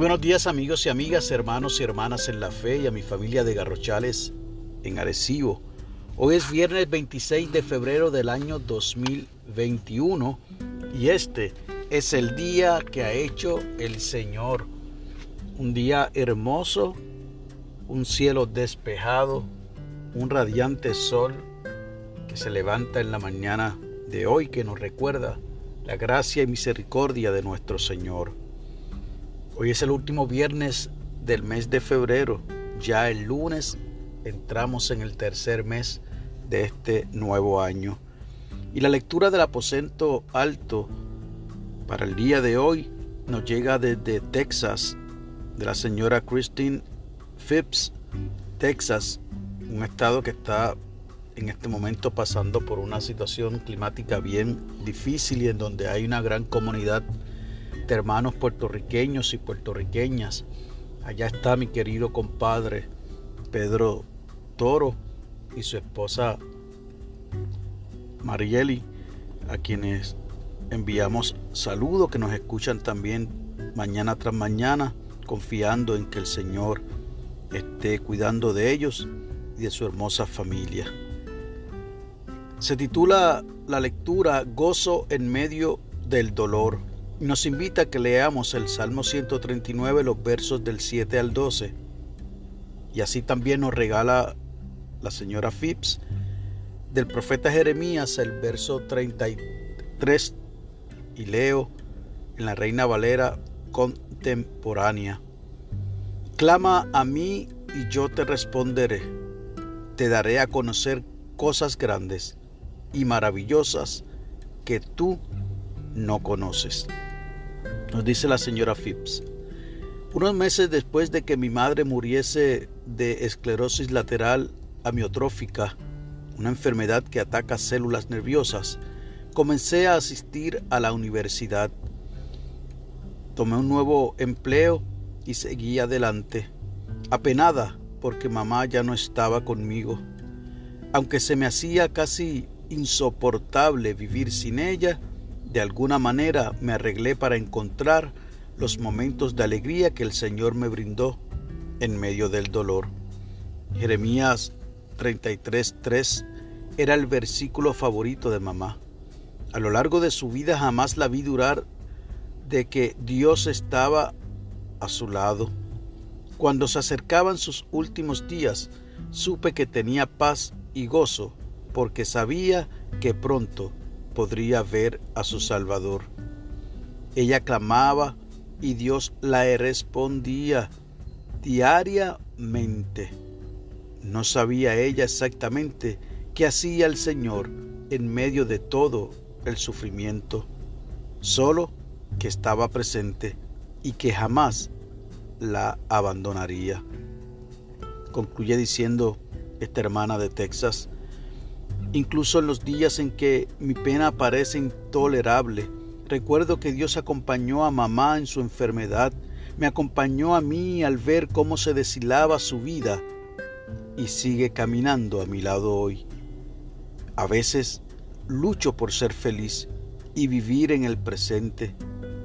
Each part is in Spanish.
Buenos días amigos y amigas, hermanos y hermanas en la fe y a mi familia de Garrochales en Arecibo. Hoy es viernes 26 de febrero del año 2021 y este es el día que ha hecho el Señor. Un día hermoso, un cielo despejado, un radiante sol que se levanta en la mañana de hoy que nos recuerda la gracia y misericordia de nuestro Señor. Hoy es el último viernes del mes de febrero. Ya el lunes entramos en el tercer mes de este nuevo año. Y la lectura del aposento alto para el día de hoy nos llega desde Texas, de la señora Christine Phipps, Texas, un estado que está en este momento pasando por una situación climática bien difícil y en donde hay una gran comunidad hermanos puertorriqueños y puertorriqueñas. Allá está mi querido compadre Pedro Toro y su esposa Marieli, a quienes enviamos saludos que nos escuchan también mañana tras mañana, confiando en que el Señor esté cuidando de ellos y de su hermosa familia. Se titula la lectura Gozo en medio del dolor. Nos invita a que leamos el Salmo 139, los versos del 7 al 12. Y así también nos regala la señora Phipps del profeta Jeremías el verso 33 y leo en la Reina Valera contemporánea. Clama a mí y yo te responderé. Te daré a conocer cosas grandes y maravillosas que tú no conoces. Nos dice la señora Phipps. Unos meses después de que mi madre muriese de esclerosis lateral amiotrófica, una enfermedad que ataca células nerviosas, comencé a asistir a la universidad. Tomé un nuevo empleo y seguí adelante, apenada porque mamá ya no estaba conmigo. Aunque se me hacía casi insoportable vivir sin ella, de alguna manera me arreglé para encontrar los momentos de alegría que el Señor me brindó en medio del dolor. Jeremías 33:3 era el versículo favorito de mamá. A lo largo de su vida jamás la vi durar de que Dios estaba a su lado. Cuando se acercaban sus últimos días, supe que tenía paz y gozo porque sabía que pronto podría ver a su Salvador. Ella clamaba y Dios la respondía diariamente. No sabía ella exactamente qué hacía el Señor en medio de todo el sufrimiento, solo que estaba presente y que jamás la abandonaría. Concluye diciendo esta hermana de Texas, Incluso en los días en que mi pena parece intolerable, recuerdo que Dios acompañó a mamá en su enfermedad, me acompañó a mí al ver cómo se deshilaba su vida y sigue caminando a mi lado hoy. A veces lucho por ser feliz y vivir en el presente,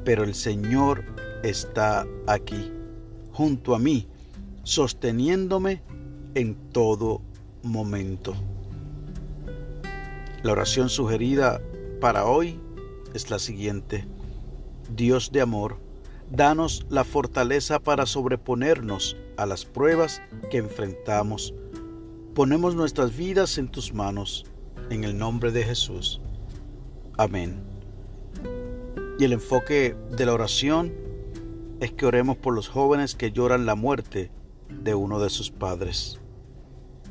pero el Señor está aquí, junto a mí, sosteniéndome en todo momento. La oración sugerida para hoy es la siguiente. Dios de amor, danos la fortaleza para sobreponernos a las pruebas que enfrentamos. Ponemos nuestras vidas en tus manos, en el nombre de Jesús. Amén. Y el enfoque de la oración es que oremos por los jóvenes que lloran la muerte de uno de sus padres.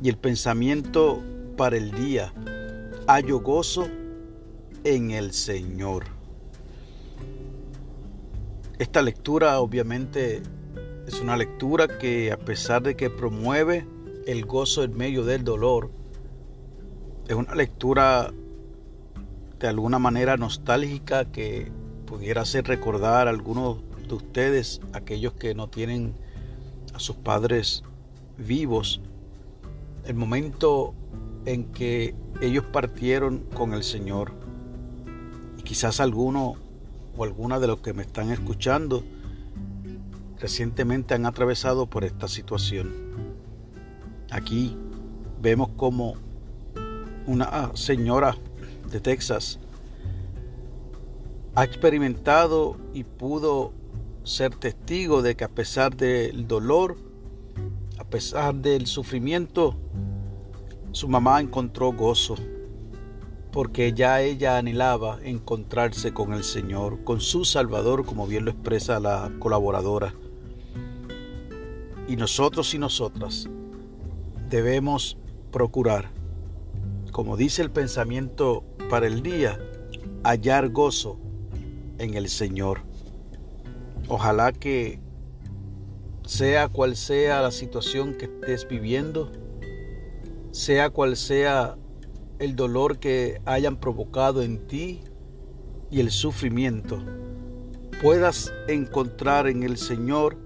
Y el pensamiento para el día hallo gozo en el Señor. Esta lectura obviamente es una lectura que a pesar de que promueve el gozo en medio del dolor, es una lectura de alguna manera nostálgica que pudiera hacer recordar a algunos de ustedes, aquellos que no tienen a sus padres vivos, el momento en que ellos partieron con el Señor. Y quizás alguno o alguna de los que me están escuchando recientemente han atravesado por esta situación. Aquí vemos como una señora de Texas ha experimentado y pudo ser testigo de que a pesar del dolor, a pesar del sufrimiento, su mamá encontró gozo, porque ya ella anhelaba encontrarse con el Señor, con su Salvador, como bien lo expresa la colaboradora. Y nosotros y nosotras debemos procurar, como dice el pensamiento para el día, hallar gozo en el Señor. Ojalá que sea cual sea la situación que estés viviendo, sea cual sea el dolor que hayan provocado en ti y el sufrimiento, puedas encontrar en el Señor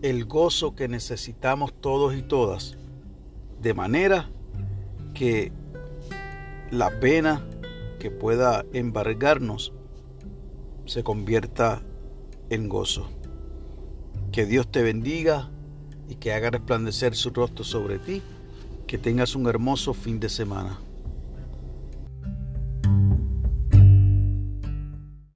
el gozo que necesitamos todos y todas, de manera que la pena que pueda embargarnos se convierta en gozo. Que Dios te bendiga y que haga resplandecer su rostro sobre ti. Que tengas un hermoso fin de semana.